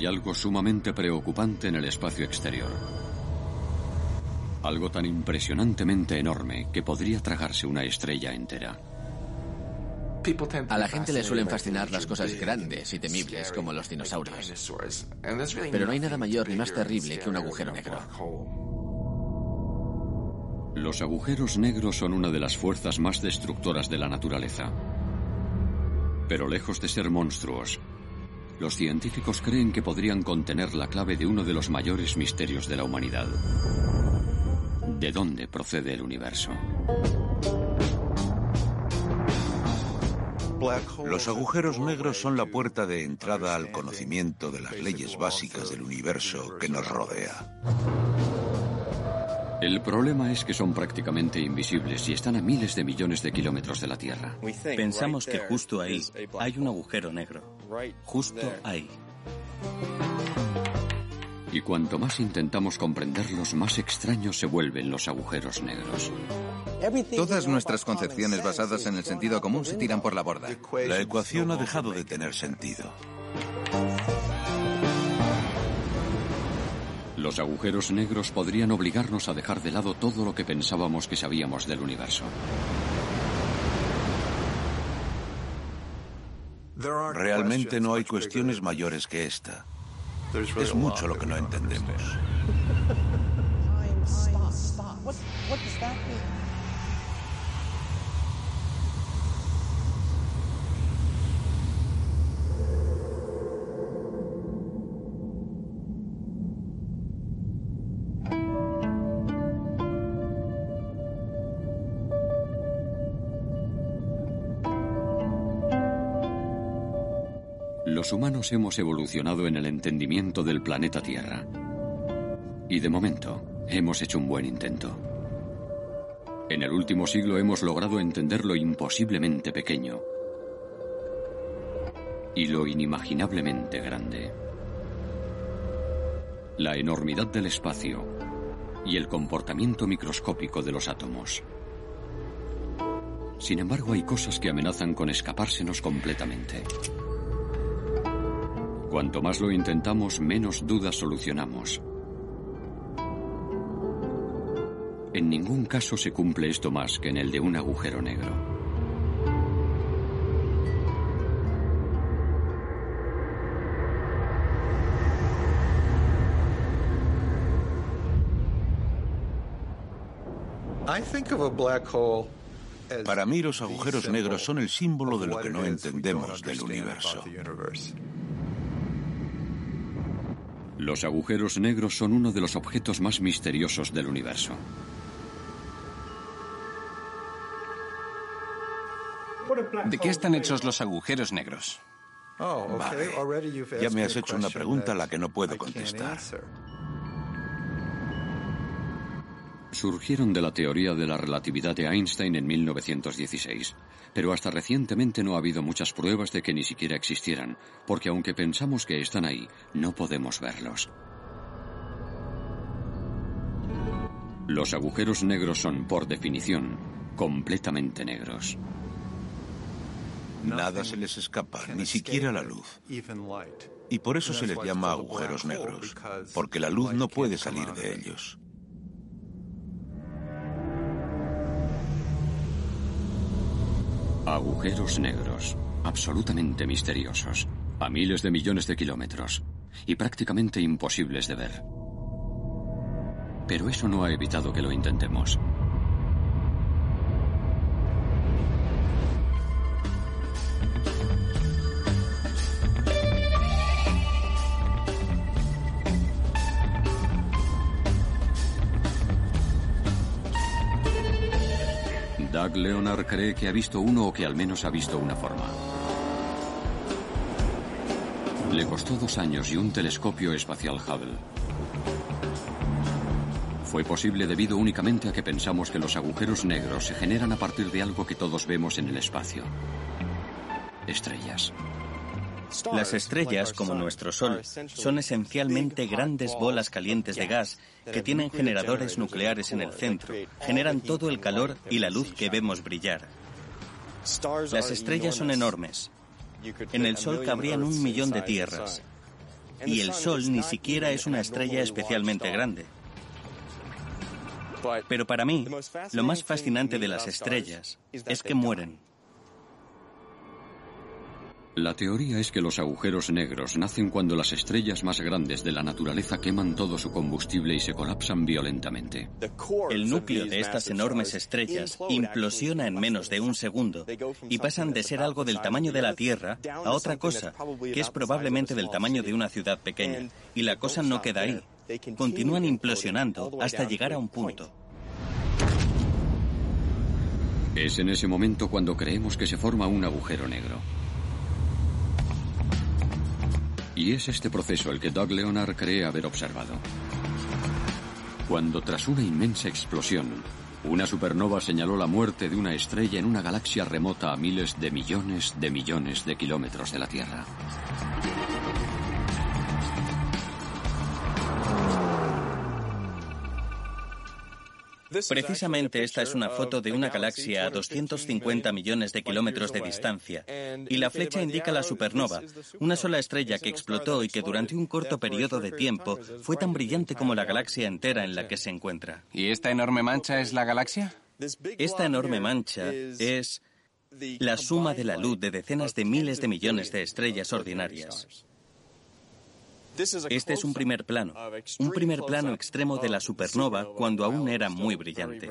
Hay algo sumamente preocupante en el espacio exterior. Algo tan impresionantemente enorme que podría tragarse una estrella entera. A la gente le suelen fascinar las cosas grandes y temibles como los dinosaurios. Pero no hay nada mayor ni más terrible que un agujero negro. Los agujeros negros son una de las fuerzas más destructoras de la naturaleza. Pero lejos de ser monstruos, los científicos creen que podrían contener la clave de uno de los mayores misterios de la humanidad. ¿De dónde procede el universo? Los agujeros negros son la puerta de entrada al conocimiento de las leyes básicas del universo que nos rodea. El problema es que son prácticamente invisibles y están a miles de millones de kilómetros de la Tierra. Pensamos que justo ahí hay un agujero negro. Justo ahí. Y cuanto más intentamos comprenderlos, más extraños se vuelven los agujeros negros. Todas nuestras concepciones basadas en el sentido común se tiran por la borda. La ecuación ha dejado de tener sentido. Los agujeros negros podrían obligarnos a dejar de lado todo lo que pensábamos que sabíamos del universo. Realmente no hay cuestiones mayores que esta. Es mucho lo que no entendemos. Los humanos hemos evolucionado en el entendimiento del planeta Tierra. Y de momento, hemos hecho un buen intento. En el último siglo hemos logrado entender lo imposiblemente pequeño y lo inimaginablemente grande. La enormidad del espacio y el comportamiento microscópico de los átomos. Sin embargo, hay cosas que amenazan con escapársenos completamente. Cuanto más lo intentamos, menos dudas solucionamos. En ningún caso se cumple esto más que en el de un agujero negro. Para mí los agujeros negros son el símbolo de lo que no entendemos del universo. Los agujeros negros son uno de los objetos más misteriosos del universo. ¿De qué están hechos los agujeros negros? Vale. Ya me has hecho una pregunta a la que no puedo contestar. Surgieron de la teoría de la relatividad de Einstein en 1916, pero hasta recientemente no ha habido muchas pruebas de que ni siquiera existieran, porque aunque pensamos que están ahí, no podemos verlos. Los agujeros negros son, por definición, completamente negros. Nada se les escapa, ni siquiera la luz. Y por eso se les llama agujeros negros, porque la luz no puede salir de ellos. Agujeros negros, absolutamente misteriosos, a miles de millones de kilómetros, y prácticamente imposibles de ver. Pero eso no ha evitado que lo intentemos. Doug Leonard cree que ha visto uno o que al menos ha visto una forma. Le costó dos años y un telescopio espacial Hubble. Fue posible debido únicamente a que pensamos que los agujeros negros se generan a partir de algo que todos vemos en el espacio. Estrellas. Las estrellas, como nuestro Sol, son esencialmente grandes bolas calientes de gas que tienen generadores nucleares en el centro, generan todo el calor y la luz que vemos brillar. Las estrellas son enormes. En el Sol cabrían un millón de tierras. Y el Sol ni siquiera es una estrella especialmente grande. Pero para mí, lo más fascinante de las estrellas es que mueren. La teoría es que los agujeros negros nacen cuando las estrellas más grandes de la naturaleza queman todo su combustible y se colapsan violentamente. El núcleo de estas enormes estrellas implosiona en menos de un segundo y pasan de ser algo del tamaño de la Tierra a otra cosa que es probablemente del tamaño de una ciudad pequeña. Y la cosa no queda ahí. Continúan implosionando hasta llegar a un punto. Es en ese momento cuando creemos que se forma un agujero negro. Y es este proceso el que Doug Leonard cree haber observado. Cuando tras una inmensa explosión, una supernova señaló la muerte de una estrella en una galaxia remota a miles de millones de millones de kilómetros de la Tierra. Precisamente esta es una foto de una galaxia a 250 millones de kilómetros de distancia, y la flecha indica la supernova, una sola estrella que explotó y que durante un corto periodo de tiempo fue tan brillante como la galaxia entera en la que se encuentra. ¿Y esta enorme mancha es la galaxia? Esta enorme mancha es la suma de la luz de decenas de miles de millones de estrellas ordinarias. Este es un primer plano, un primer plano extremo de la supernova cuando aún era muy brillante.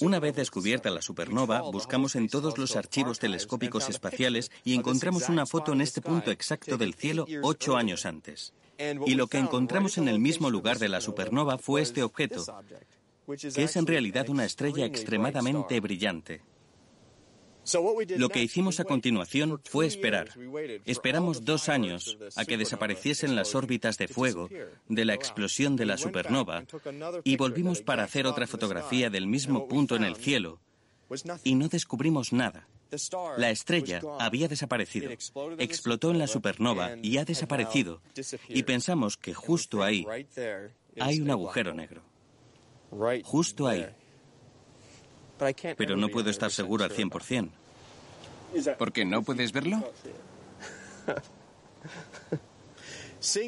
Una vez descubierta la supernova, buscamos en todos los archivos telescópicos espaciales y encontramos una foto en este punto exacto del cielo ocho años antes. Y lo que encontramos en el mismo lugar de la supernova fue este objeto, que es en realidad una estrella extremadamente brillante. Lo que hicimos a continuación fue esperar. Esperamos dos años a que desapareciesen las órbitas de fuego de la explosión de la supernova y volvimos para hacer otra fotografía del mismo punto en el cielo y no descubrimos nada. La estrella había desaparecido, explotó en la supernova y ha desaparecido. Y pensamos que justo ahí hay un agujero negro. Justo ahí pero no puedo estar seguro al 100%. ¿Por qué no puedes verlo?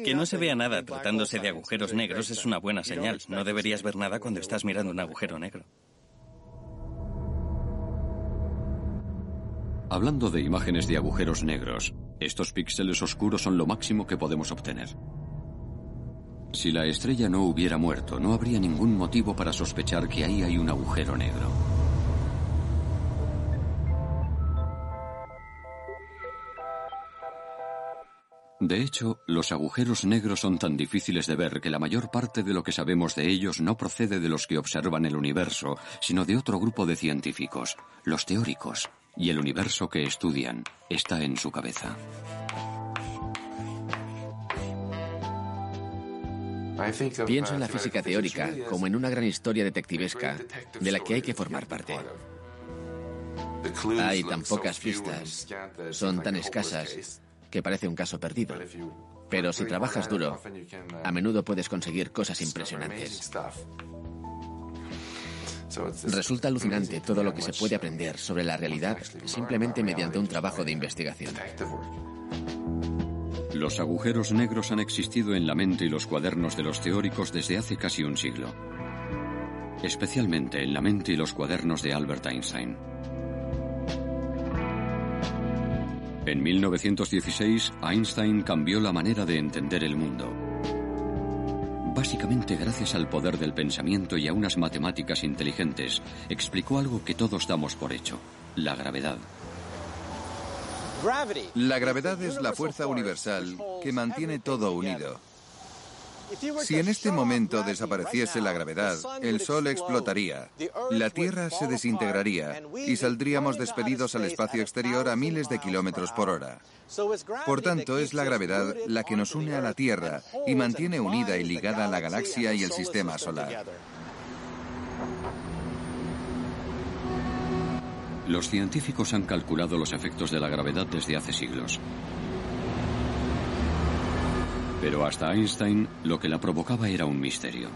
Que no se vea nada tratándose de agujeros negros es una buena señal. No deberías ver nada cuando estás mirando un agujero negro. Hablando de imágenes de agujeros negros, estos píxeles oscuros son lo máximo que podemos obtener. Si la estrella no hubiera muerto, no habría ningún motivo para sospechar que ahí hay un agujero negro. De hecho, los agujeros negros son tan difíciles de ver que la mayor parte de lo que sabemos de ellos no procede de los que observan el universo, sino de otro grupo de científicos, los teóricos, y el universo que estudian está en su cabeza. Pienso en la física teórica como en una gran historia detectivesca de la que hay que formar parte. Hay tan pocas pistas, son tan escasas que parece un caso perdido. Pero si trabajas duro, a menudo puedes conseguir cosas impresionantes. Resulta alucinante todo lo que se puede aprender sobre la realidad simplemente mediante un trabajo de investigación. Los agujeros negros han existido en la mente y los cuadernos de los teóricos desde hace casi un siglo, especialmente en la mente y los cuadernos de Albert Einstein. En 1916, Einstein cambió la manera de entender el mundo. Básicamente gracias al poder del pensamiento y a unas matemáticas inteligentes, explicó algo que todos damos por hecho, la gravedad. La gravedad es la fuerza universal que mantiene todo unido. Si en este momento desapareciese la gravedad, el Sol explotaría, la Tierra se desintegraría y saldríamos despedidos al espacio exterior a miles de kilómetros por hora. Por tanto, es la gravedad la que nos une a la Tierra y mantiene unida y ligada a la galaxia y el sistema solar. Los científicos han calculado los efectos de la gravedad desde hace siglos. Pero hasta Einstein lo que la provocaba era un misterio.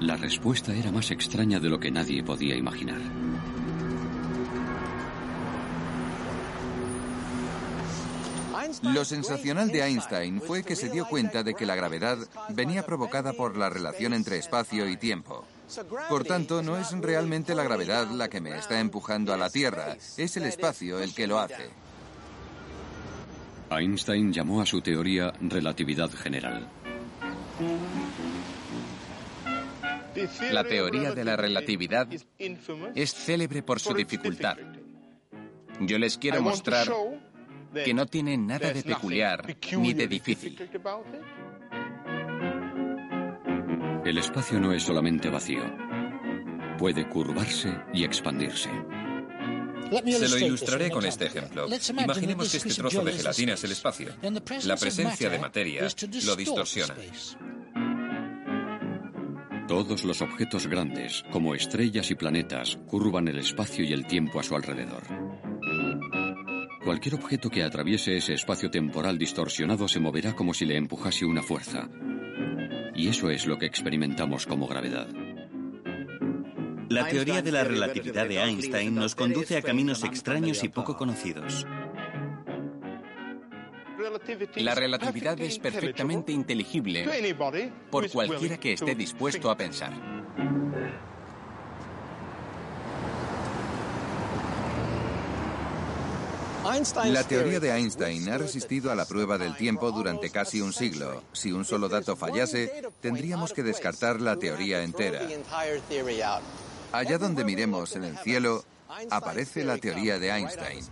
La respuesta era más extraña de lo que nadie podía imaginar. Lo sensacional de Einstein fue que se dio cuenta de que la gravedad venía provocada por la relación entre espacio y tiempo. Por tanto, no es realmente la gravedad la que me está empujando a la Tierra, es el espacio el que lo hace. Einstein llamó a su teoría relatividad general. La teoría de la relatividad es célebre por su dificultad. Yo les quiero mostrar que no tiene nada de peculiar ni de difícil. El espacio no es solamente vacío. Puede curvarse y expandirse. Se lo ilustraré con este ejemplo. Imaginemos que este trozo de gelatina es el espacio. La presencia de materia lo distorsiona. Todos los objetos grandes, como estrellas y planetas, curvan el espacio y el tiempo a su alrededor. Cualquier objeto que atraviese ese espacio temporal distorsionado se moverá como si le empujase una fuerza. Y eso es lo que experimentamos como gravedad. La teoría de la relatividad de Einstein nos conduce a caminos extraños y poco conocidos. La relatividad es perfectamente inteligible por cualquiera que esté dispuesto a pensar. La teoría de Einstein ha resistido a la prueba del tiempo durante casi un siglo. Si un solo dato fallase, tendríamos que descartar la teoría entera. Allá donde miremos en el cielo, aparece la teoría de Einstein.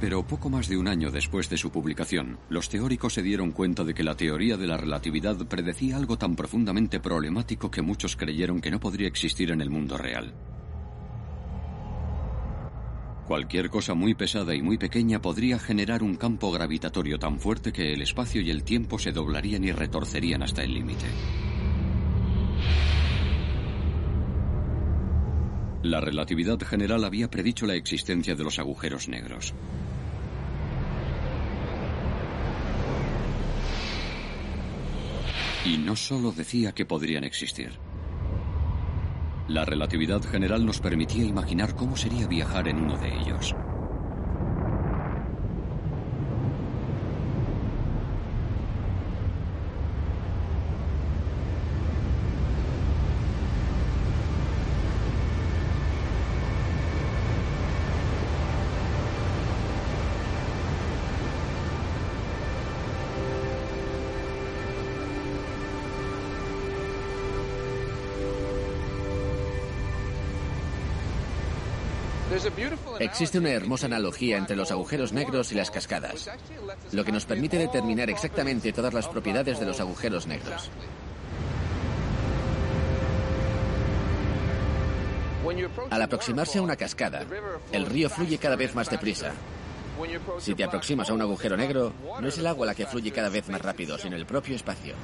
Pero poco más de un año después de su publicación, los teóricos se dieron cuenta de que la teoría de la relatividad predecía algo tan profundamente problemático que muchos creyeron que no podría existir en el mundo real. Cualquier cosa muy pesada y muy pequeña podría generar un campo gravitatorio tan fuerte que el espacio y el tiempo se doblarían y retorcerían hasta el límite. La relatividad general había predicho la existencia de los agujeros negros. Y no solo decía que podrían existir. La relatividad general nos permitía imaginar cómo sería viajar en uno de ellos. Existe una hermosa analogía entre los agujeros negros y las cascadas, lo que nos permite determinar exactamente todas las propiedades de los agujeros negros. Al aproximarse a una cascada, el río fluye cada vez más deprisa. Si te aproximas a un agujero negro, no es el agua la que fluye cada vez más rápido, sino el propio espacio.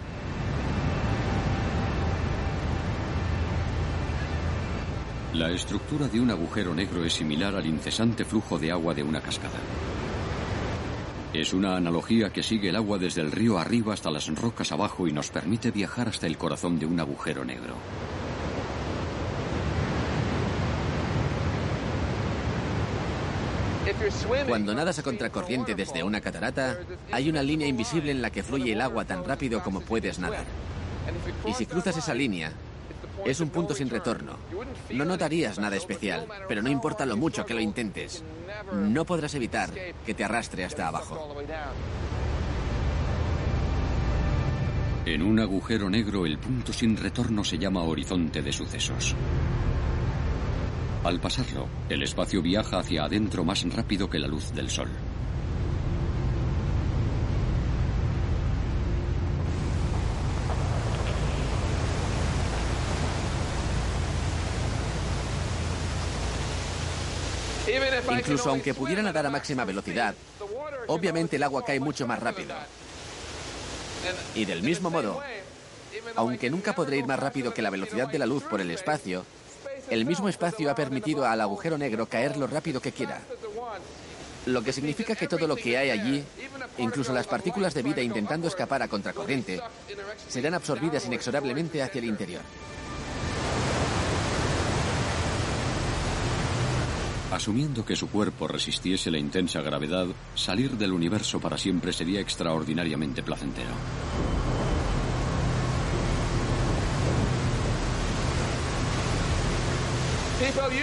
La estructura de un agujero negro es similar al incesante flujo de agua de una cascada. Es una analogía que sigue el agua desde el río arriba hasta las rocas abajo y nos permite viajar hasta el corazón de un agujero negro. Cuando nadas a contracorriente desde una catarata, hay una línea invisible en la que fluye el agua tan rápido como puedes nadar. Y si cruzas esa línea, es un punto sin retorno. No notarías nada especial, pero no importa lo mucho que lo intentes. No podrás evitar que te arrastre hasta abajo. En un agujero negro el punto sin retorno se llama horizonte de sucesos. Al pasarlo, el espacio viaja hacia adentro más rápido que la luz del Sol. Incluso aunque pudiera nadar a máxima velocidad, obviamente el agua cae mucho más rápido. Y del mismo modo, aunque nunca podré ir más rápido que la velocidad de la luz por el espacio, el mismo espacio ha permitido al agujero negro caer lo rápido que quiera. Lo que significa que todo lo que hay allí, incluso las partículas de vida intentando escapar a contracorriente, serán absorbidas inexorablemente hacia el interior. Asumiendo que su cuerpo resistiese la intensa gravedad, salir del universo para siempre sería extraordinariamente placentero.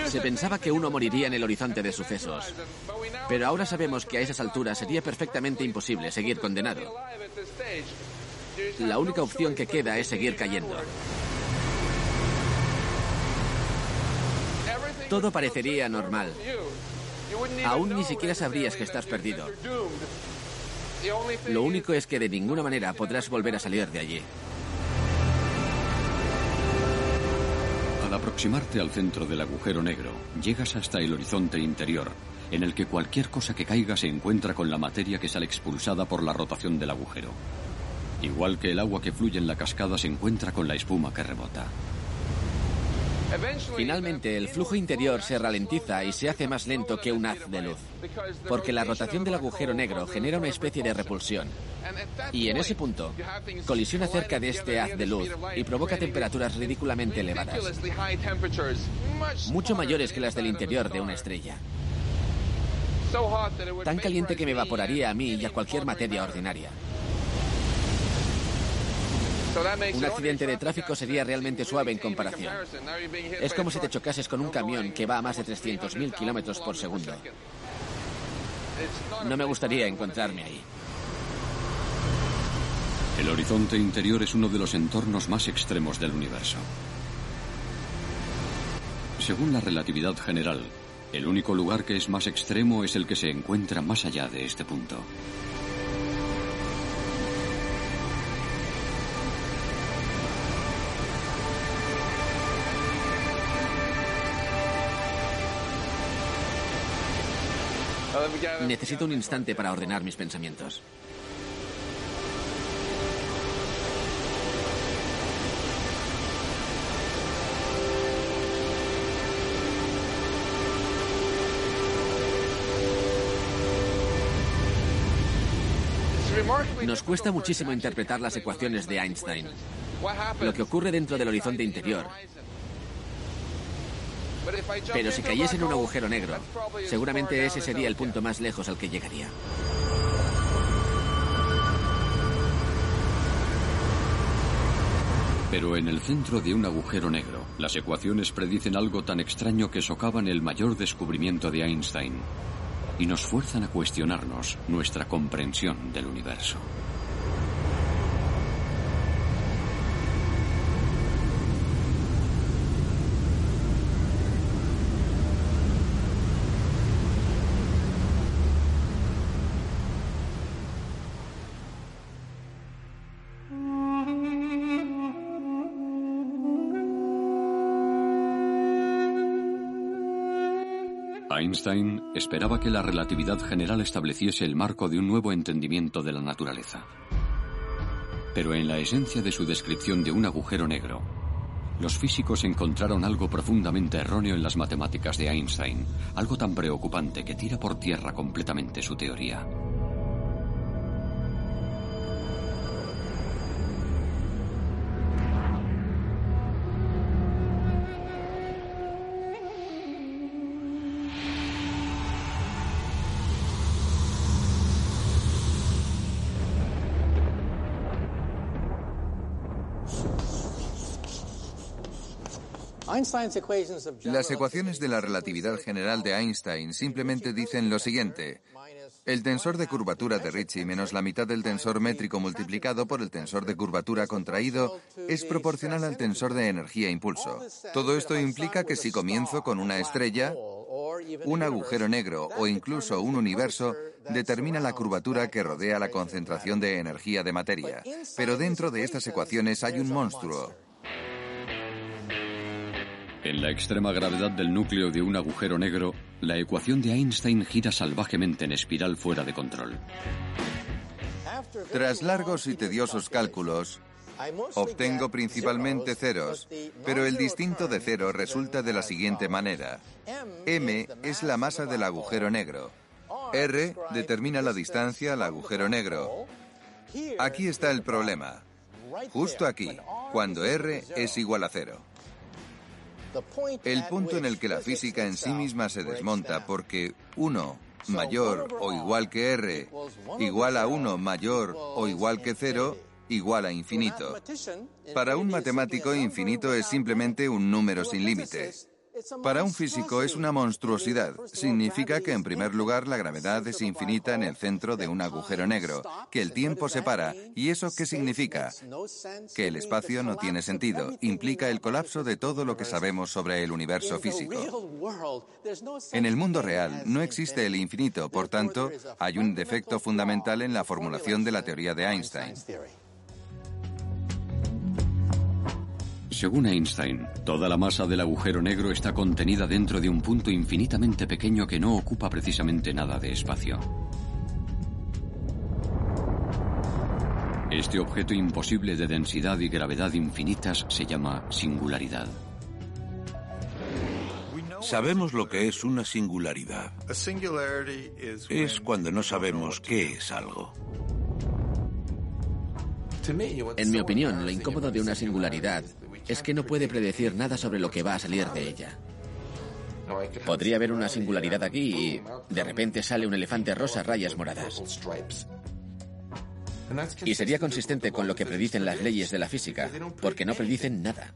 Se pensaba que uno moriría en el horizonte de sucesos, pero ahora sabemos que a esas alturas sería perfectamente imposible seguir condenado. La única opción que queda es seguir cayendo. Todo parecería normal. Aún ni siquiera sabrías que estás perdido. Lo único es que de ninguna manera podrás volver a salir de allí. Al aproximarte al centro del agujero negro, llegas hasta el horizonte interior, en el que cualquier cosa que caiga se encuentra con la materia que sale expulsada por la rotación del agujero. Igual que el agua que fluye en la cascada se encuentra con la espuma que rebota. Finalmente, el flujo interior se ralentiza y se hace más lento que un haz de luz, porque la rotación del agujero negro genera una especie de repulsión. Y en ese punto, colisiona cerca de este haz de luz y provoca temperaturas ridículamente elevadas, mucho mayores que las del interior de una estrella. Tan caliente que me evaporaría a mí y a cualquier materia ordinaria. Un accidente de tráfico sería realmente suave en comparación. Es como si te chocases con un camión que va a más de 300.000 kilómetros por segundo. No me gustaría encontrarme ahí. El horizonte interior es uno de los entornos más extremos del universo. Según la relatividad general, el único lugar que es más extremo es el que se encuentra más allá de este punto. Necesito un instante para ordenar mis pensamientos. Nos cuesta muchísimo interpretar las ecuaciones de Einstein. Lo que ocurre dentro del horizonte interior pero si cayese en un agujero negro, seguramente ese sería el punto más lejos al que llegaría. Pero en el centro de un agujero negro, las ecuaciones predicen algo tan extraño que socavan el mayor descubrimiento de Einstein y nos fuerzan a cuestionarnos nuestra comprensión del universo. Einstein esperaba que la relatividad general estableciese el marco de un nuevo entendimiento de la naturaleza. Pero en la esencia de su descripción de un agujero negro, los físicos encontraron algo profundamente erróneo en las matemáticas de Einstein, algo tan preocupante que tira por tierra completamente su teoría. Las ecuaciones de la relatividad general de Einstein simplemente dicen lo siguiente. El tensor de curvatura de Ricci menos la mitad del tensor métrico multiplicado por el tensor de curvatura contraído es proporcional al tensor de energía-impulso. Todo esto implica que si comienzo con una estrella, un agujero negro o incluso un universo, determina la curvatura que rodea la concentración de energía de materia. Pero dentro de estas ecuaciones hay un monstruo, en la extrema gravedad del núcleo de un agujero negro, la ecuación de Einstein gira salvajemente en espiral fuera de control. Tras largos y tediosos cálculos, obtengo principalmente ceros, pero el distinto de cero resulta de la siguiente manera. M es la masa del agujero negro. R determina la distancia al agujero negro. Aquí está el problema. Justo aquí, cuando R es igual a cero. El punto en el que la física en sí misma se desmonta porque 1 mayor o igual que r igual a 1 mayor o igual que 0 igual a infinito. Para un matemático infinito es simplemente un número sin límites. Para un físico es una monstruosidad. Significa que en primer lugar la gravedad es infinita en el centro de un agujero negro, que el tiempo se para. ¿Y eso qué significa? Que el espacio no tiene sentido. Implica el colapso de todo lo que sabemos sobre el universo físico. En el mundo real no existe el infinito, por tanto, hay un defecto fundamental en la formulación de la teoría de Einstein. Según Einstein, toda la masa del agujero negro está contenida dentro de un punto infinitamente pequeño que no ocupa precisamente nada de espacio. Este objeto imposible de densidad y gravedad infinitas se llama singularidad. Sabemos lo que es una singularidad. Es cuando no sabemos qué es algo. En mi opinión, lo incómodo de una singularidad es que no puede predecir nada sobre lo que va a salir de ella. Podría haber una singularidad aquí y de repente sale un elefante rosa rayas moradas. Y sería consistente con lo que predicen las leyes de la física, porque no predicen nada.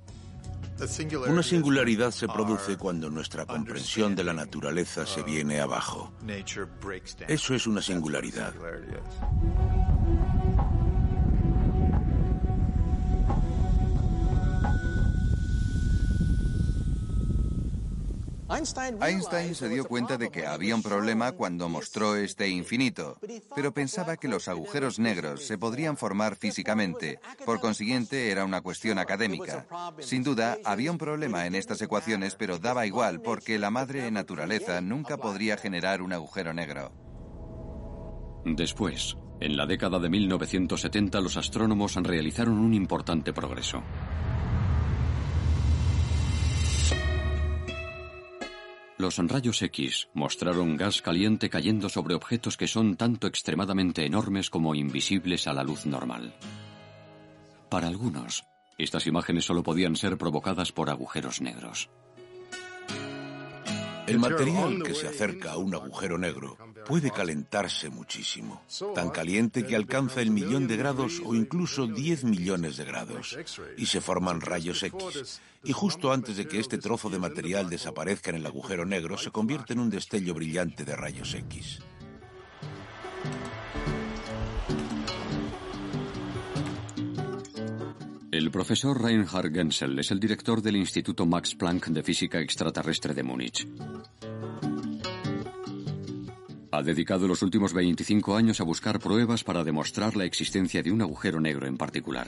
Una singularidad se produce cuando nuestra comprensión de la naturaleza se viene abajo. Eso es una singularidad. Einstein se dio cuenta de que había un problema cuando mostró este infinito, pero pensaba que los agujeros negros se podrían formar físicamente, por consiguiente era una cuestión académica. Sin duda, había un problema en estas ecuaciones, pero daba igual porque la madre naturaleza nunca podría generar un agujero negro. Después, en la década de 1970, los astrónomos realizaron un importante progreso. Los rayos X mostraron gas caliente cayendo sobre objetos que son tanto extremadamente enormes como invisibles a la luz normal. Para algunos, estas imágenes solo podían ser provocadas por agujeros negros. El material que se acerca a un agujero negro puede calentarse muchísimo, tan caliente que alcanza el millón de grados o incluso 10 millones de grados, y se forman rayos X. Y justo antes de que este trozo de material desaparezca en el agujero negro, se convierte en un destello brillante de rayos X. El profesor Reinhard Genzel es el director del Instituto Max Planck de Física Extraterrestre de Múnich. Ha dedicado los últimos 25 años a buscar pruebas para demostrar la existencia de un agujero negro en particular.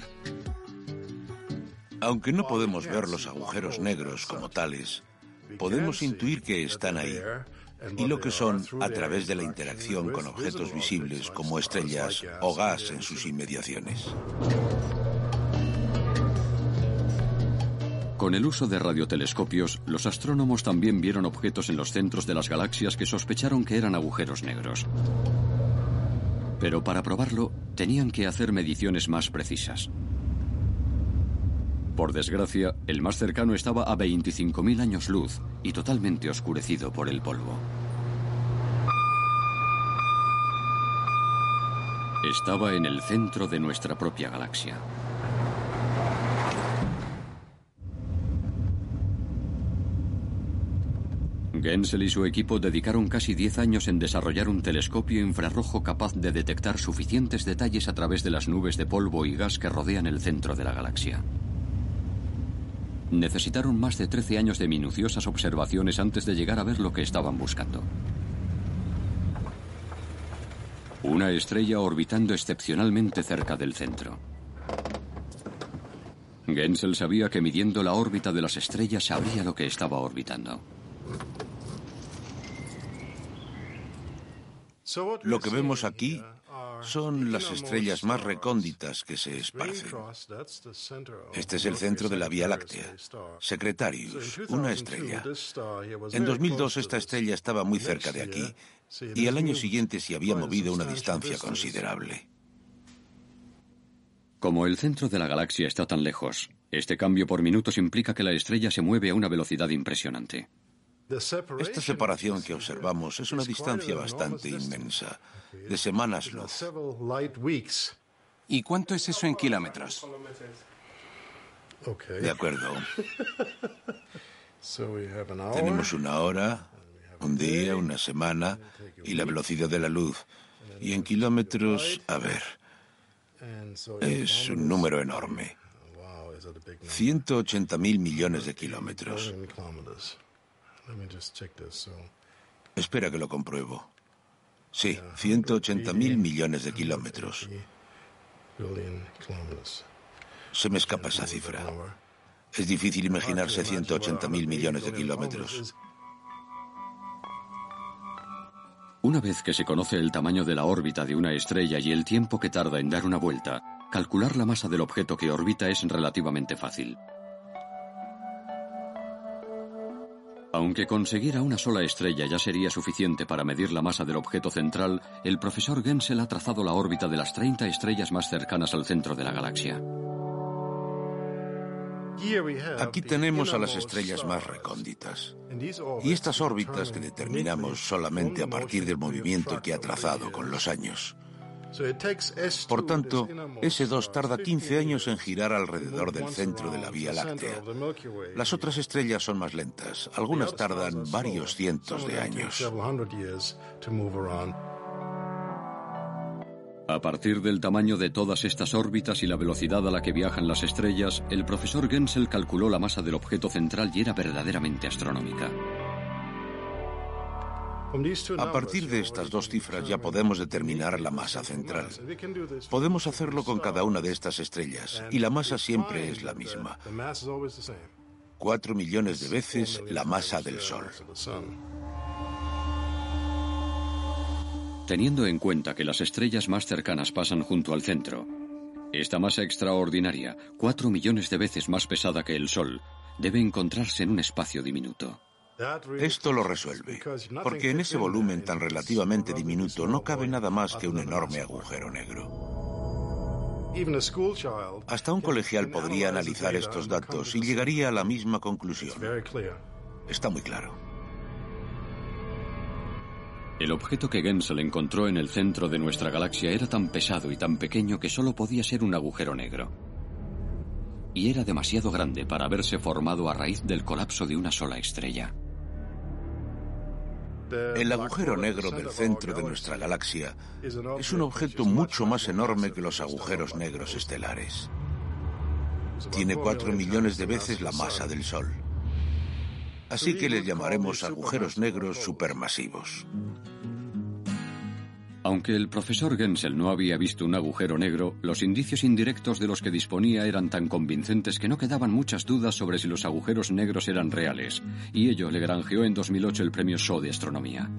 Aunque no podemos ver los agujeros negros como tales, podemos intuir que están ahí y lo que son a través de la interacción con objetos visibles como estrellas o gas en sus inmediaciones. Con el uso de radiotelescopios, los astrónomos también vieron objetos en los centros de las galaxias que sospecharon que eran agujeros negros. Pero para probarlo, tenían que hacer mediciones más precisas. Por desgracia, el más cercano estaba a 25.000 años luz y totalmente oscurecido por el polvo. Estaba en el centro de nuestra propia galaxia. Gensel y su equipo dedicaron casi 10 años en desarrollar un telescopio infrarrojo capaz de detectar suficientes detalles a través de las nubes de polvo y gas que rodean el centro de la galaxia. Necesitaron más de 13 años de minuciosas observaciones antes de llegar a ver lo que estaban buscando. Una estrella orbitando excepcionalmente cerca del centro. Gensel sabía que midiendo la órbita de las estrellas sabría lo que estaba orbitando. Lo que vemos aquí son las estrellas más recónditas que se esparcen. Este es el centro de la Vía Láctea. Secretarius, una estrella. En 2002 esta estrella estaba muy cerca de aquí y al año siguiente se había movido una distancia considerable. Como el centro de la galaxia está tan lejos, este cambio por minutos implica que la estrella se mueve a una velocidad impresionante. Esta separación que observamos es una distancia bastante inmensa, de semanas luz. ¿Y cuánto es eso en kilómetros? De acuerdo. Tenemos una hora, un día, una semana y la velocidad de la luz. Y en kilómetros, a ver, es un número enorme. 180 mil millones de kilómetros. Espera que lo compruebo. Sí, 180 mil millones de kilómetros. Se me escapa esa cifra. Es difícil imaginarse 180 mil millones de kilómetros. Una vez que se conoce el tamaño de la órbita de una estrella y el tiempo que tarda en dar una vuelta, calcular la masa del objeto que orbita es relativamente fácil. Aunque conseguir una sola estrella ya sería suficiente para medir la masa del objeto central, el profesor Gensel ha trazado la órbita de las 30 estrellas más cercanas al centro de la galaxia. Aquí tenemos a las estrellas más recónditas. Y estas órbitas que determinamos solamente a partir del movimiento que ha trazado con los años. Por tanto, S2 tarda 15 años en girar alrededor del centro de la Vía Láctea. Las otras estrellas son más lentas. Algunas tardan varios cientos de años. A partir del tamaño de todas estas órbitas y la velocidad a la que viajan las estrellas, el profesor Gensel calculó la masa del objeto central y era verdaderamente astronómica. A partir de estas dos cifras ya podemos determinar la masa central. Podemos hacerlo con cada una de estas estrellas y la masa siempre es la misma. Cuatro millones de veces la masa del Sol. Teniendo en cuenta que las estrellas más cercanas pasan junto al centro, esta masa extraordinaria, cuatro millones de veces más pesada que el Sol, debe encontrarse en un espacio diminuto. Esto lo resuelve, porque en ese volumen tan relativamente diminuto no cabe nada más que un enorme agujero negro. Hasta un colegial podría analizar estos datos y llegaría a la misma conclusión. Está muy claro. El objeto que Gensel encontró en el centro de nuestra galaxia era tan pesado y tan pequeño que solo podía ser un agujero negro. Y era demasiado grande para haberse formado a raíz del colapso de una sola estrella. El agujero negro del centro de nuestra galaxia es un objeto mucho más enorme que los agujeros negros estelares. Tiene cuatro millones de veces la masa del Sol. Así que les llamaremos agujeros negros supermasivos. Aunque el profesor Gensel no había visto un agujero negro, los indicios indirectos de los que disponía eran tan convincentes que no quedaban muchas dudas sobre si los agujeros negros eran reales, y ello le granjeó en 2008 el premio Shaw de Astronomía.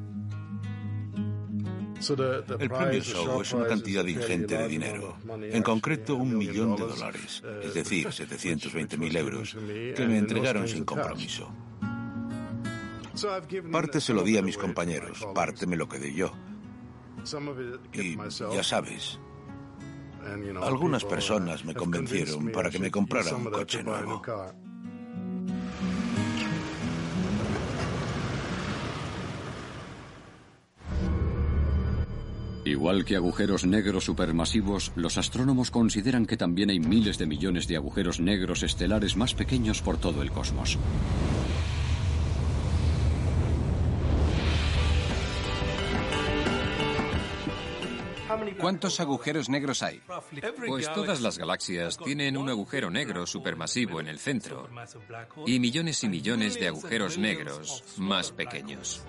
El premio Shaw es una cantidad ingente de dinero, en concreto un millón de dólares, es decir, 720.000 euros, que me entregaron sin compromiso. Parte se lo di a mis compañeros, parte me lo quedé yo. Y ya sabes, algunas personas me convencieron para que me comprara un coche nuevo. Igual que agujeros negros supermasivos, los astrónomos consideran que también hay miles de millones de agujeros negros estelares más pequeños por todo el cosmos. ¿Cuántos agujeros negros hay? Pues todas las galaxias tienen un agujero negro supermasivo en el centro y millones y millones de agujeros negros más pequeños.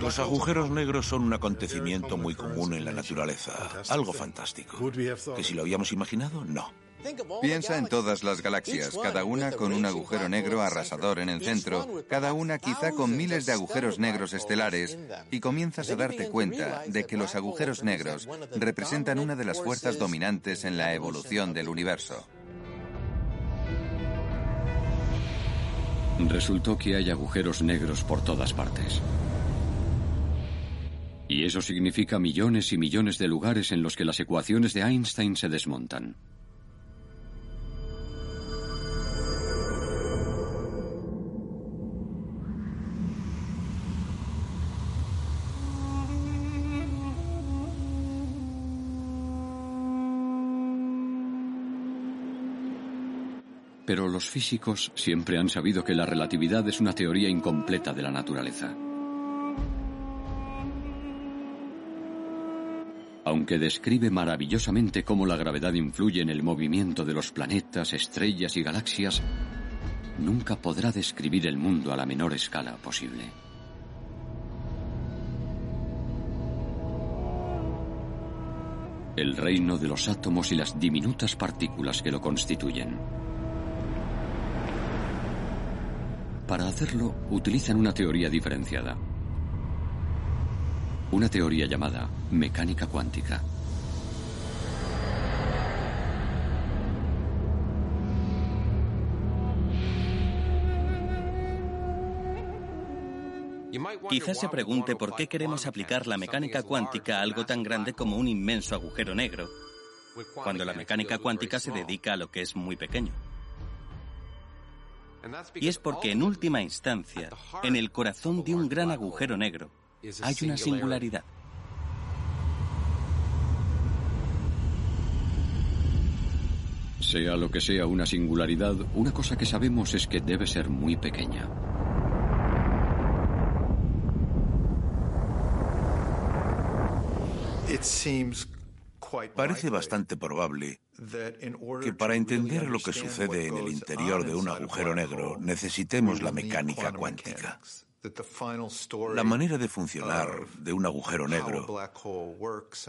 Los agujeros negros son un acontecimiento muy común en la naturaleza, algo fantástico. ¿Que si lo habíamos imaginado? No. Piensa en todas las galaxias, cada una con un agujero negro arrasador en el centro, cada una quizá con miles de agujeros negros estelares, y comienzas a darte cuenta de que los agujeros negros representan una de las fuerzas dominantes en la evolución del universo. Resultó que hay agujeros negros por todas partes. Y eso significa millones y millones de lugares en los que las ecuaciones de Einstein se desmontan. Pero los físicos siempre han sabido que la relatividad es una teoría incompleta de la naturaleza. Aunque describe maravillosamente cómo la gravedad influye en el movimiento de los planetas, estrellas y galaxias, nunca podrá describir el mundo a la menor escala posible. El reino de los átomos y las diminutas partículas que lo constituyen. Para hacerlo, utilizan una teoría diferenciada. Una teoría llamada mecánica cuántica. Quizás se pregunte por qué queremos aplicar la mecánica cuántica a algo tan grande como un inmenso agujero negro, cuando la mecánica cuántica se dedica a lo que es muy pequeño. Y es porque en última instancia, en el corazón de un gran agujero negro, hay una singularidad. Sea lo que sea una singularidad, una cosa que sabemos es que debe ser muy pequeña. Parece bastante probable que para entender lo que sucede en el interior de un agujero negro necesitemos la mecánica cuántica. La manera de funcionar de un agujero negro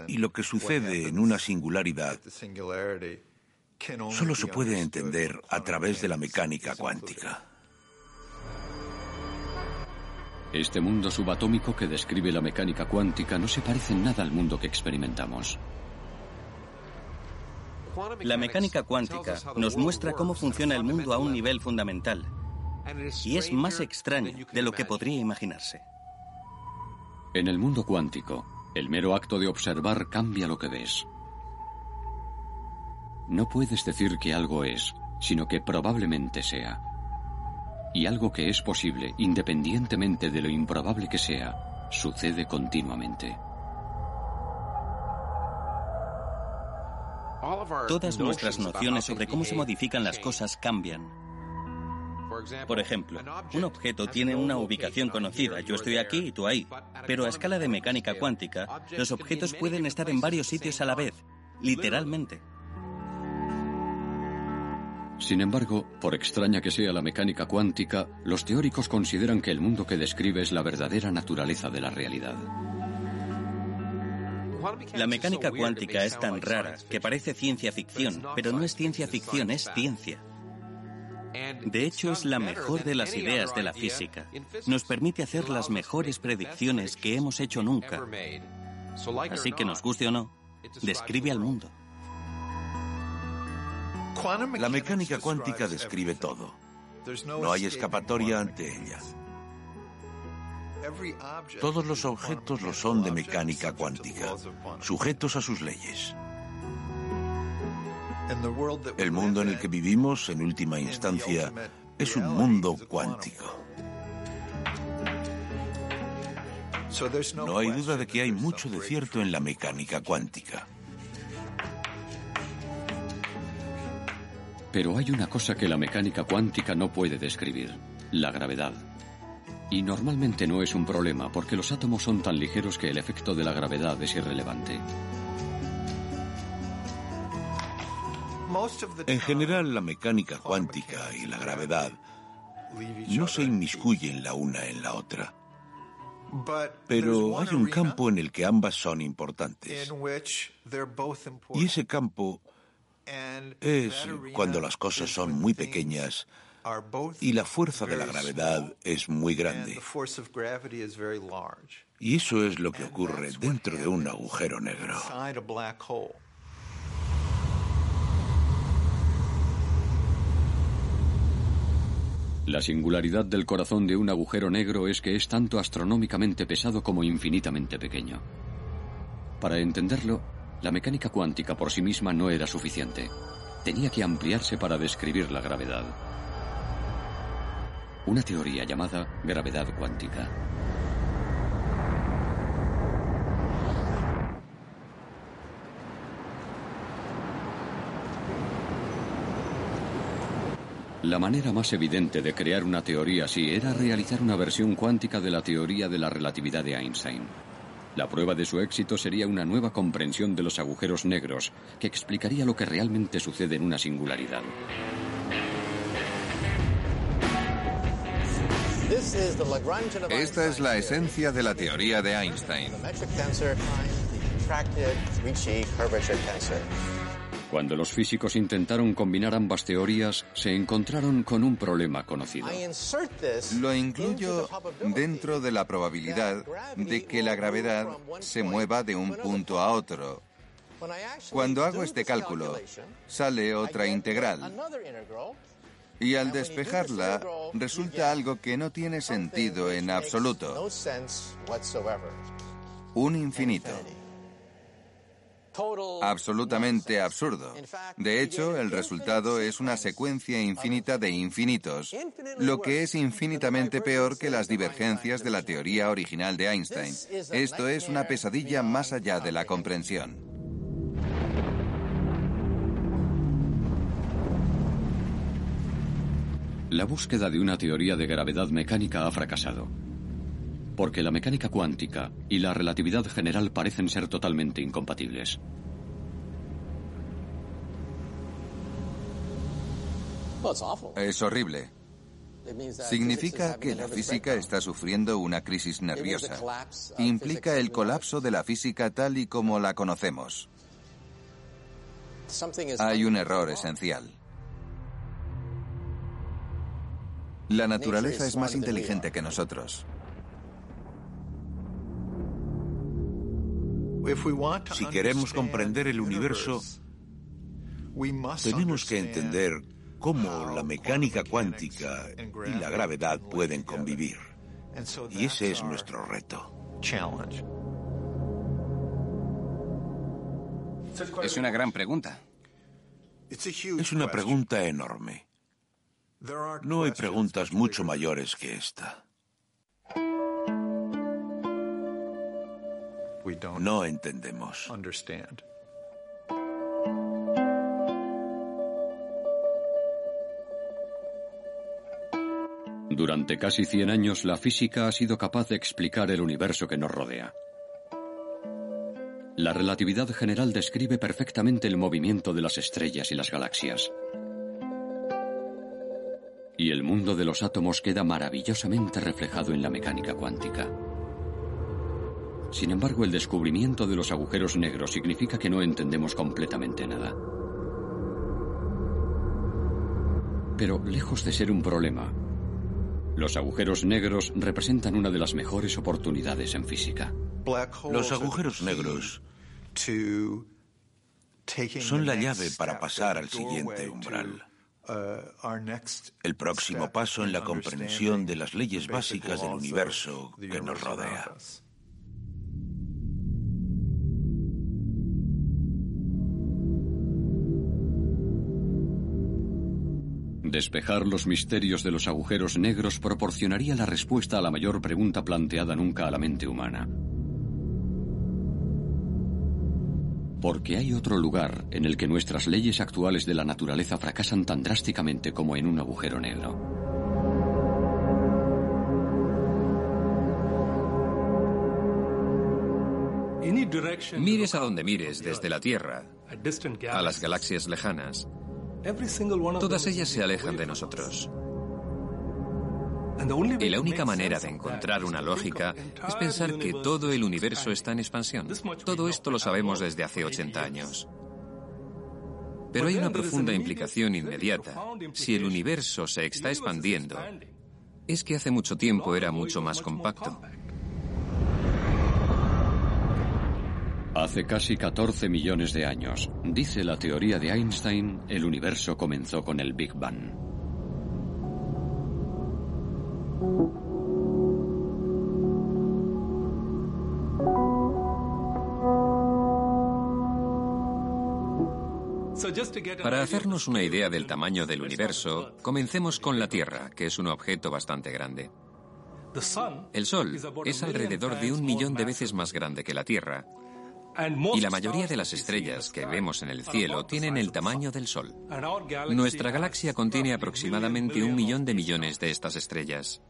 y lo que sucede en una singularidad solo se puede entender a través de la mecánica cuántica. Este mundo subatómico que describe la mecánica cuántica no se parece en nada al mundo que experimentamos. La mecánica cuántica nos muestra cómo funciona el mundo a un nivel fundamental. Y es más extraño de lo que podría imaginarse. En el mundo cuántico, el mero acto de observar cambia lo que ves. No puedes decir que algo es, sino que probablemente sea. Y algo que es posible, independientemente de lo improbable que sea, sucede continuamente. Todas nuestras nociones sobre cómo se modifican las cosas cambian. Por ejemplo, un objeto tiene una ubicación conocida, yo estoy aquí y tú ahí, pero a escala de mecánica cuántica, los objetos pueden estar en varios sitios a la vez, literalmente. Sin embargo, por extraña que sea la mecánica cuántica, los teóricos consideran que el mundo que describe es la verdadera naturaleza de la realidad. La mecánica cuántica es tan rara que parece ciencia ficción, pero no es ciencia ficción, es ciencia. De hecho, es la mejor de las ideas de la física. Nos permite hacer las mejores predicciones que hemos hecho nunca. Así que nos guste o no, describe al mundo. La mecánica cuántica describe todo. No hay escapatoria ante ella. Todos los objetos lo son de mecánica cuántica, sujetos a sus leyes. El mundo en el que vivimos, en última instancia, es un mundo cuántico. No hay duda de que hay mucho de cierto en la mecánica cuántica. Pero hay una cosa que la mecánica cuántica no puede describir, la gravedad. Y normalmente no es un problema porque los átomos son tan ligeros que el efecto de la gravedad es irrelevante. En general, la mecánica cuántica y la gravedad no se inmiscuyen la una en la otra. Pero hay un campo en el que ambas son importantes. Y ese campo es cuando las cosas son muy pequeñas y la fuerza de la gravedad es muy grande. Y eso es lo que ocurre dentro de un agujero negro. La singularidad del corazón de un agujero negro es que es tanto astronómicamente pesado como infinitamente pequeño. Para entenderlo, la mecánica cuántica por sí misma no era suficiente. Tenía que ampliarse para describir la gravedad. Una teoría llamada gravedad cuántica. La manera más evidente de crear una teoría así era realizar una versión cuántica de la teoría de la relatividad de Einstein. La prueba de su éxito sería una nueva comprensión de los agujeros negros, que explicaría lo que realmente sucede en una singularidad. Esta es la esencia de la teoría de Einstein. Cuando los físicos intentaron combinar ambas teorías, se encontraron con un problema conocido. Lo incluyo dentro de la probabilidad de que la gravedad se mueva de un punto a otro. Cuando hago este cálculo, sale otra integral. Y al despejarla, resulta algo que no tiene sentido en absoluto. Un infinito. Absolutamente absurdo. De hecho, el resultado es una secuencia infinita de infinitos, lo que es infinitamente peor que las divergencias de la teoría original de Einstein. Esto es una pesadilla más allá de la comprensión. La búsqueda de una teoría de gravedad mecánica ha fracasado. Porque la mecánica cuántica y la relatividad general parecen ser totalmente incompatibles. Es horrible. Significa que la física está sufriendo una crisis nerviosa. Implica el colapso de la física tal y como la conocemos. Hay un error esencial. La naturaleza es más inteligente que nosotros. Si queremos comprender el universo, tenemos que entender cómo la mecánica cuántica y la gravedad pueden convivir. Y ese es nuestro reto. Es una gran pregunta. Es una pregunta enorme. No hay preguntas mucho mayores que esta. No entendemos. Durante casi 100 años la física ha sido capaz de explicar el universo que nos rodea. La relatividad general describe perfectamente el movimiento de las estrellas y las galaxias. Y el mundo de los átomos queda maravillosamente reflejado en la mecánica cuántica. Sin embargo, el descubrimiento de los agujeros negros significa que no entendemos completamente nada. Pero lejos de ser un problema, los agujeros negros representan una de las mejores oportunidades en física. Los agujeros negros son la llave para pasar al siguiente umbral. El próximo paso en la comprensión de las leyes básicas del universo que nos rodea. Despejar los misterios de los agujeros negros proporcionaría la respuesta a la mayor pregunta planteada nunca a la mente humana. Porque hay otro lugar en el que nuestras leyes actuales de la naturaleza fracasan tan drásticamente como en un agujero negro. Mires a donde mires desde la Tierra, a las galaxias lejanas, todas ellas se alejan de nosotros. Y la única manera de encontrar una lógica es pensar que todo el universo está en expansión. Todo esto lo sabemos desde hace 80 años. Pero hay una profunda implicación inmediata. Si el universo se está expandiendo, es que hace mucho tiempo era mucho más compacto. Hace casi 14 millones de años, dice la teoría de Einstein, el universo comenzó con el Big Bang. Para hacernos una idea del tamaño del universo, comencemos con la Tierra, que es un objeto bastante grande. El Sol es alrededor de un millón de veces más grande que la Tierra, y la mayoría de las estrellas que vemos en el cielo tienen el tamaño del Sol. Nuestra galaxia contiene aproximadamente un millón de millones de estas estrellas.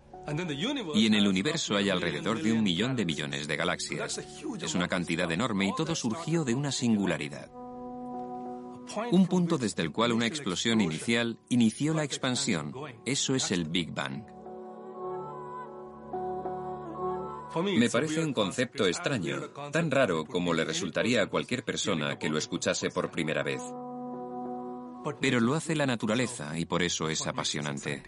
Y en el universo hay alrededor de un millón de millones de galaxias. Es una cantidad enorme y todo surgió de una singularidad. Un punto desde el cual una explosión inicial inició la expansión. Eso es el Big Bang. Me parece un concepto extraño, tan raro como le resultaría a cualquier persona que lo escuchase por primera vez. Pero lo hace la naturaleza y por eso es apasionante.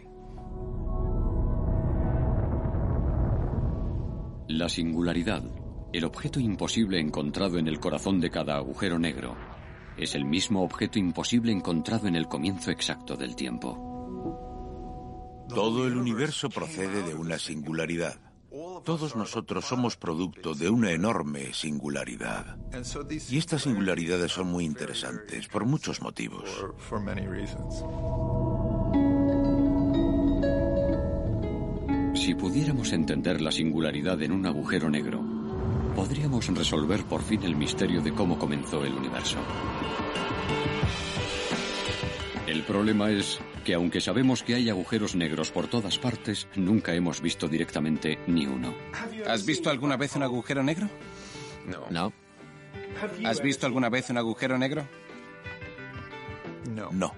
La singularidad, el objeto imposible encontrado en el corazón de cada agujero negro, es el mismo objeto imposible encontrado en el comienzo exacto del tiempo. Todo el universo procede de una singularidad. Todos nosotros somos producto de una enorme singularidad. Y estas singularidades son muy interesantes por muchos motivos. Si pudiéramos entender la singularidad en un agujero negro, podríamos resolver por fin el misterio de cómo comenzó el universo. El problema es que aunque sabemos que hay agujeros negros por todas partes, nunca hemos visto directamente ni uno. ¿Has visto alguna vez un agujero negro? No. No. ¿Has visto alguna vez un agujero negro? No. No.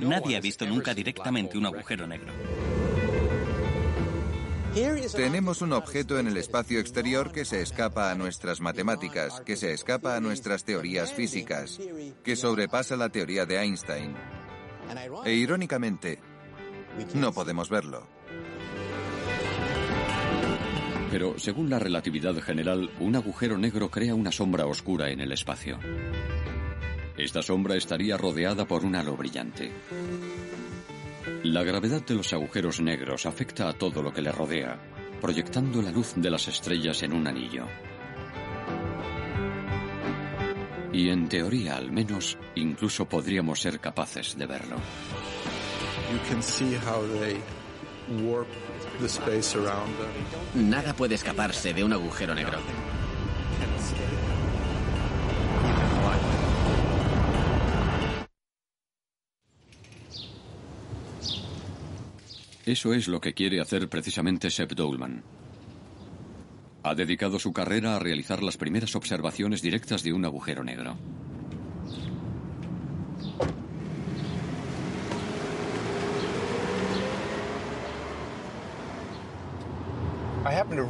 Nadie ha visto nunca directamente un agujero negro. Tenemos un objeto en el espacio exterior que se escapa a nuestras matemáticas, que se escapa a nuestras teorías físicas, que sobrepasa la teoría de Einstein. E irónicamente, no podemos verlo. Pero según la relatividad general, un agujero negro crea una sombra oscura en el espacio. Esta sombra estaría rodeada por un halo brillante. La gravedad de los agujeros negros afecta a todo lo que le rodea, proyectando la luz de las estrellas en un anillo. Y en teoría, al menos, incluso podríamos ser capaces de verlo. Nada puede escaparse de un agujero negro. Eso es lo que quiere hacer precisamente Sepp Dolman. Ha dedicado su carrera a realizar las primeras observaciones directas de un agujero negro.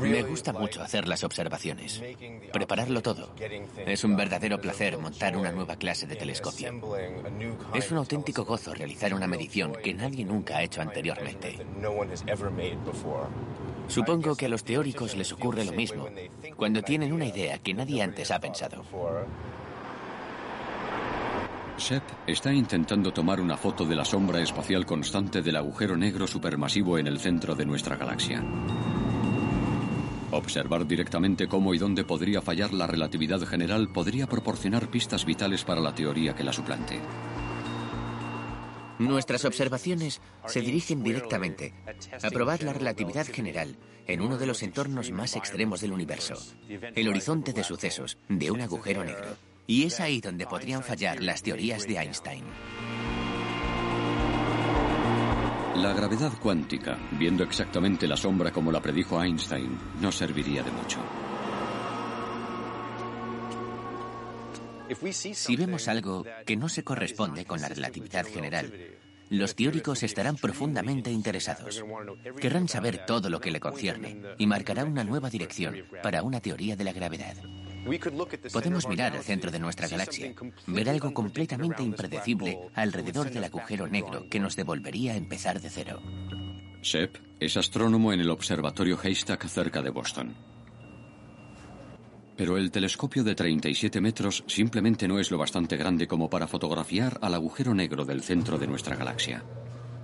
Me gusta mucho hacer las observaciones, prepararlo todo. Es un verdadero placer montar una nueva clase de telescopio. Es un auténtico gozo realizar una medición que nadie nunca ha hecho anteriormente. Supongo que a los teóricos les ocurre lo mismo, cuando tienen una idea que nadie antes ha pensado. Sepp está intentando tomar una foto de la sombra espacial constante del agujero negro supermasivo en el centro de nuestra galaxia. Observar directamente cómo y dónde podría fallar la relatividad general podría proporcionar pistas vitales para la teoría que la suplante. Nuestras observaciones se dirigen directamente a probar la relatividad general en uno de los entornos más extremos del universo, el horizonte de sucesos de un agujero negro. Y es ahí donde podrían fallar las teorías de Einstein. La gravedad cuántica, viendo exactamente la sombra como la predijo Einstein, no serviría de mucho. Si vemos algo que no se corresponde con la relatividad general, los teóricos estarán profundamente interesados. Querrán saber todo lo que le concierne y marcará una nueva dirección para una teoría de la gravedad. Podemos mirar al centro de nuestra galaxia, ver algo completamente impredecible alrededor del agujero negro que nos devolvería a empezar de cero. Shep es astrónomo en el Observatorio Haystack cerca de Boston. Pero el telescopio de 37 metros simplemente no es lo bastante grande como para fotografiar al agujero negro del centro de nuestra galaxia.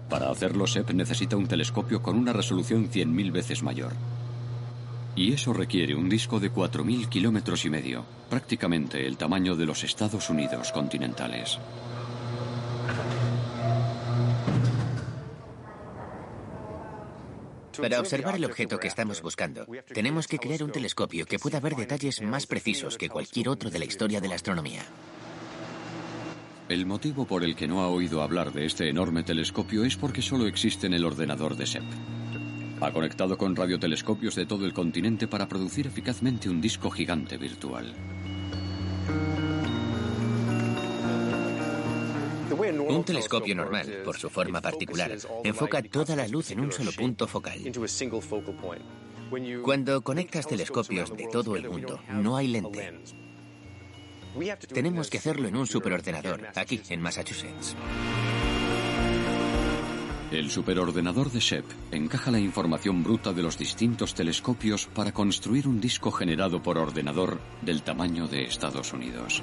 Para hacerlo, Shep necesita un telescopio con una resolución 100.000 veces mayor. Y eso requiere un disco de 4.000 kilómetros y medio, prácticamente el tamaño de los Estados Unidos continentales. Para observar el objeto que estamos buscando, tenemos que crear un telescopio que pueda ver detalles más precisos que cualquier otro de la historia de la astronomía. El motivo por el que no ha oído hablar de este enorme telescopio es porque solo existe en el ordenador de SEP. Ha conectado con radiotelescopios de todo el continente para producir eficazmente un disco gigante virtual. Un telescopio normal, por su forma particular, enfoca toda la luz en un solo punto focal. Cuando conectas telescopios de todo el mundo, no hay lente. Tenemos que hacerlo en un superordenador, aquí, en Massachusetts. El superordenador de Shep encaja la información bruta de los distintos telescopios para construir un disco generado por ordenador del tamaño de Estados Unidos.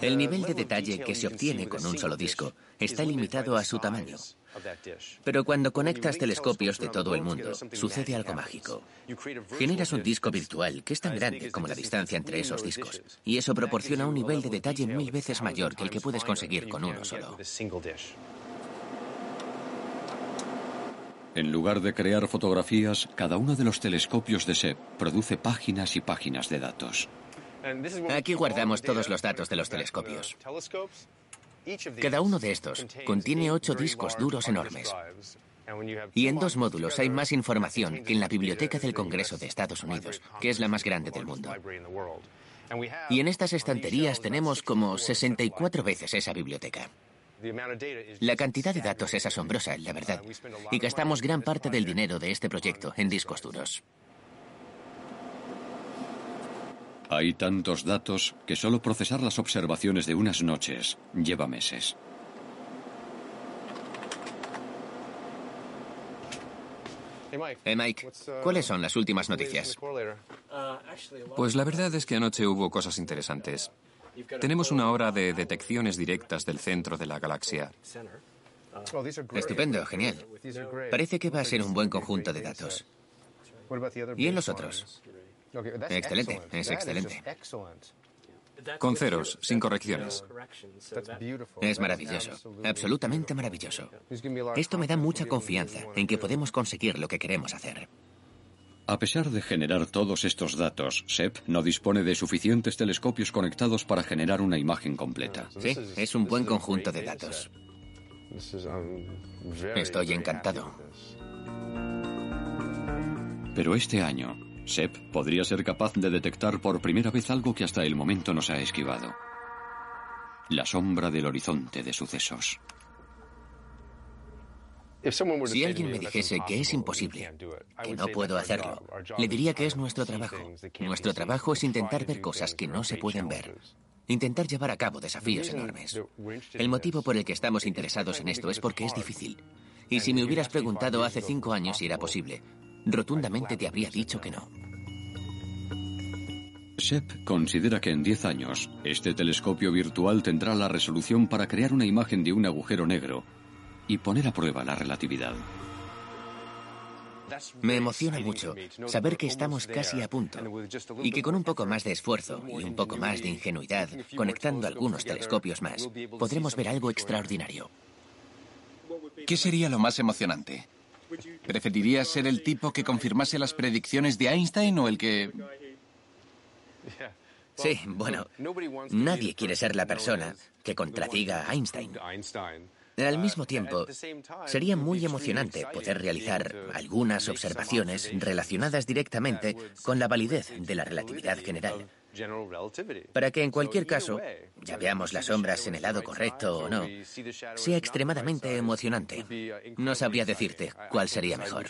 El nivel de detalle que se obtiene con un solo disco está limitado a su tamaño. Pero cuando conectas telescopios de todo el mundo, sucede algo mágico. Generas un disco virtual que es tan grande como la distancia entre esos discos, y eso proporciona un nivel de detalle mil veces mayor que el que puedes conseguir con uno solo. En lugar de crear fotografías, cada uno de los telescopios de SEP produce páginas y páginas de datos. Aquí guardamos todos los datos de los telescopios. Cada uno de estos contiene ocho discos duros enormes. Y en dos módulos hay más información que en la Biblioteca del Congreso de Estados Unidos, que es la más grande del mundo. Y en estas estanterías tenemos como 64 veces esa biblioteca. La cantidad de datos es asombrosa, la verdad, y gastamos gran parte del dinero de este proyecto en discos duros. Hay tantos datos que solo procesar las observaciones de unas noches lleva meses. Eh, Mike, ¿cuáles son las últimas noticias? Pues la verdad es que anoche hubo cosas interesantes. Tenemos una hora de detecciones directas del centro de la galaxia. Estupendo, genial. Parece que va a ser un buen conjunto de datos. ¿Y en los otros? Excelente, es excelente. Con ceros, sin correcciones. Es maravilloso, absolutamente maravilloso. Esto me da mucha confianza en que podemos conseguir lo que queremos hacer. A pesar de generar todos estos datos, SEP no dispone de suficientes telescopios conectados para generar una imagen completa. Sí, es un buen conjunto de datos. Estoy encantado. Pero este año, SEP podría ser capaz de detectar por primera vez algo que hasta el momento nos ha esquivado. La sombra del horizonte de sucesos. Si alguien me dijese que es imposible, que no puedo hacerlo, le diría que es nuestro trabajo. Nuestro trabajo es intentar ver cosas que no se pueden ver. Intentar llevar a cabo desafíos enormes. El motivo por el que estamos interesados en esto es porque es difícil. Y si me hubieras preguntado hace cinco años si era posible, rotundamente te habría dicho que no. Shep considera que en 10 años este telescopio virtual tendrá la resolución para crear una imagen de un agujero negro y poner a prueba la relatividad. Me emociona mucho saber que estamos casi a punto y que con un poco más de esfuerzo y un poco más de ingenuidad, conectando algunos telescopios más, podremos ver algo extraordinario. ¿Qué sería lo más emocionante? ¿Preferirías ser el tipo que confirmase las predicciones de Einstein o el que... Sí, bueno, nadie quiere ser la persona que contradiga a Einstein. Al mismo tiempo, sería muy emocionante poder realizar algunas observaciones relacionadas directamente con la validez de la relatividad general. Para que en cualquier caso, ya veamos las sombras en el lado correcto o no, sea extremadamente emocionante. No sabría decirte cuál sería mejor.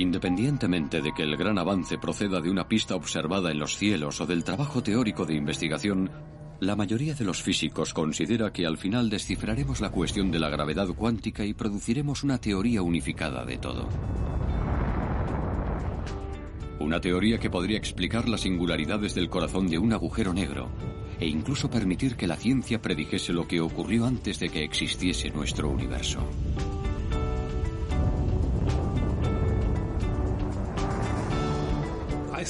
Independientemente de que el gran avance proceda de una pista observada en los cielos o del trabajo teórico de investigación, la mayoría de los físicos considera que al final descifraremos la cuestión de la gravedad cuántica y produciremos una teoría unificada de todo. Una teoría que podría explicar las singularidades del corazón de un agujero negro e incluso permitir que la ciencia predijese lo que ocurrió antes de que existiese nuestro universo.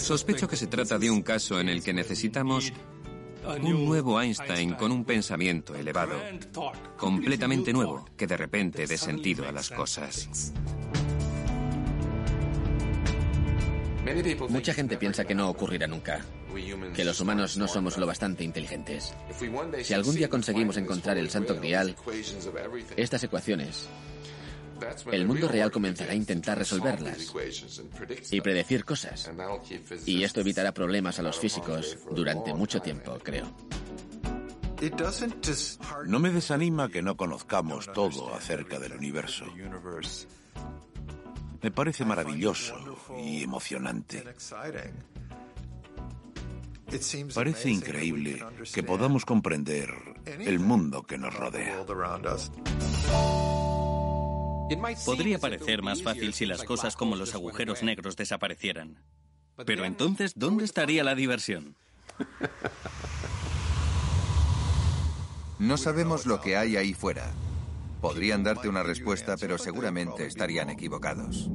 Sospecho que se trata de un caso en el que necesitamos un nuevo Einstein con un pensamiento elevado, completamente nuevo, que de repente dé sentido a las cosas. Mucha gente piensa que no ocurrirá nunca, que los humanos no somos lo bastante inteligentes. Si algún día conseguimos encontrar el santo grial, estas ecuaciones el mundo real comenzará a intentar resolverlas y predecir cosas. Y esto evitará problemas a los físicos durante mucho tiempo, creo. No me desanima que no conozcamos todo acerca del universo. Me parece maravilloso y emocionante. Parece increíble que podamos comprender el mundo que nos rodea. Podría parecer más fácil si las cosas como los agujeros negros desaparecieran. Pero entonces, ¿dónde estaría la diversión? No sabemos lo que hay ahí fuera. Podrían darte una respuesta, pero seguramente estarían equivocados.